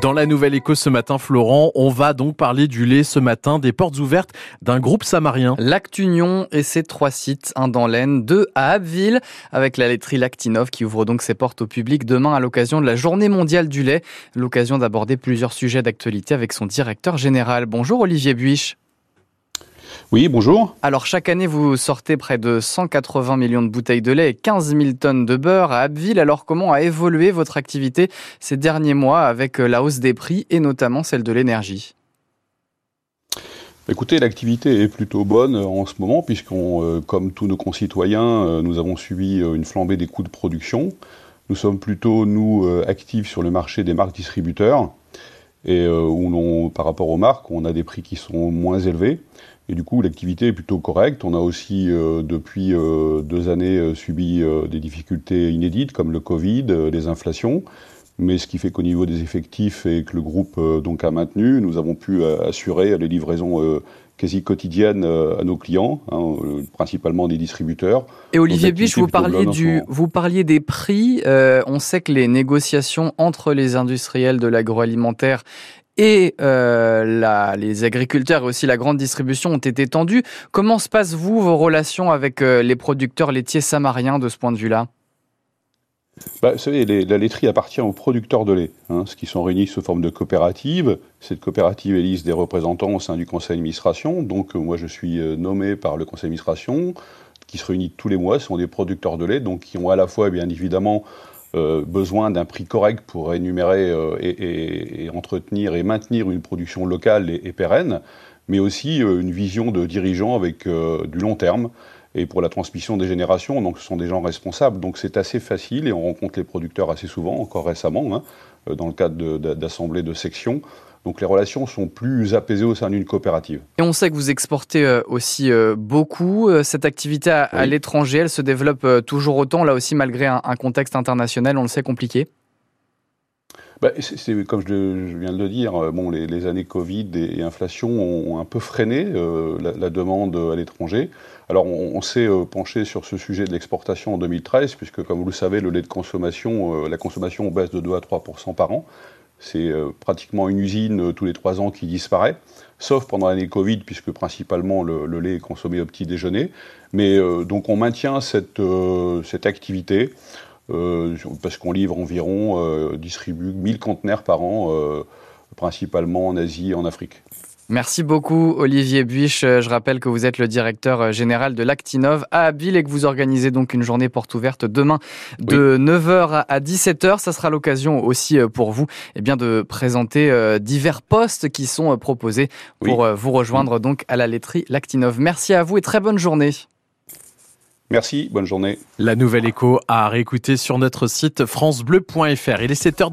Dans la nouvelle écho ce matin, Florent, on va donc parler du lait ce matin, des portes ouvertes d'un groupe samarien. Lactunion et ses trois sites, un dans l'Aisne, deux à Abbeville, avec la laiterie Lactinov qui ouvre donc ses portes au public demain à l'occasion de la journée mondiale du lait. L'occasion d'aborder plusieurs sujets d'actualité avec son directeur général. Bonjour Olivier Buich. Oui, bonjour. Alors chaque année, vous sortez près de 180 millions de bouteilles de lait et 15 000 tonnes de beurre à Abbeville. Alors comment a évolué votre activité ces derniers mois avec euh, la hausse des prix et notamment celle de l'énergie? Écoutez, l'activité est plutôt bonne euh, en ce moment, puisqu'on, euh, comme tous nos concitoyens, nous avons subi une flambée des coûts de production. Nous sommes plutôt, nous, actifs sur le marché des marques distributeurs, et où par rapport aux marques, on a des prix qui sont moins élevés. Et du coup, l'activité est plutôt correcte. On a aussi, euh, depuis euh, deux années, euh, subi des difficultés inédites comme le Covid, les inflations. Mais ce qui fait qu'au niveau des effectifs et que le groupe donc a maintenu, nous avons pu assurer les livraisons quasi quotidiennes à nos clients, hein, principalement des distributeurs. Et Olivier Buch, vous parliez, du, vous parliez des prix. on sait que les négociations entre les industriels de l'agroalimentaire et euh, les agriculteurs et aussi la grande distribution ont été tendus. Comment se passent, vous, vos relations avec euh, les producteurs laitiers samariens de ce point de vue-là? Bah, vous savez, la laiterie appartient aux producteurs de lait, hein, qui sont réunis sous forme de coopérative. Cette coopérative élise des représentants au sein du conseil d'administration. Donc, euh, moi, je suis nommé par le conseil d'administration, qui se réunit tous les mois. Ce sont des producteurs de lait, donc qui ont à la fois, bien évidemment, euh, besoin d'un prix correct pour énumérer euh, et, entretenir et maintenir une production locale et, pérenne, mais aussi euh, une vision de dirigeants avec du long terme et pour la transmission des générations. Donc ce sont des gens responsables. Donc c'est assez facile et on rencontre les producteurs assez souvent, encore récemment, hein, dans le cadre d'assemblées de, de sections. Donc les relations sont plus apaisées au sein d'une coopérative. Et on sait que vous exportez euh, aussi euh, beaucoup. Euh, cette activité à, l'étranger, elle se développe toujours autant, là aussi malgré un, contexte international, on le sait, compliqué bah, c'est, comme je, viens de le dire, bon, les, années Covid et, inflation ont, un peu freiné la, demande à l'étranger. Alors on, s'est penché sur ce sujet de l'exportation en 2013, puisque comme vous le savez, le lait de consommation, la consommation baisse de 2 à 3% par an. C'est euh, pratiquement une usine euh, tous les trois ans qui disparaît, sauf pendant l'année Covid, puisque principalement le, lait est consommé au petit déjeuner. Mais euh, donc on maintient cette, cette activité, parce qu'on livre environ, distribue 1000 conteneurs par an, principalement en Asie et en Afrique. Merci beaucoup Olivier Buich. Je rappelle que vous êtes le directeur général de l'Actinov à Abbeville et que vous organisez donc une journée porte ouverte demain de 9h à 17h. Ça sera l'occasion aussi euh, pour vous eh bien, de présenter euh, divers postes qui sont euh, proposés pour vous rejoindre donc à la laiterie Lactinov. Merci à vous et très bonne journée. Merci, bonne journée. La nouvelle écho à réécouter sur notre site francebleu.fr. Il est 7h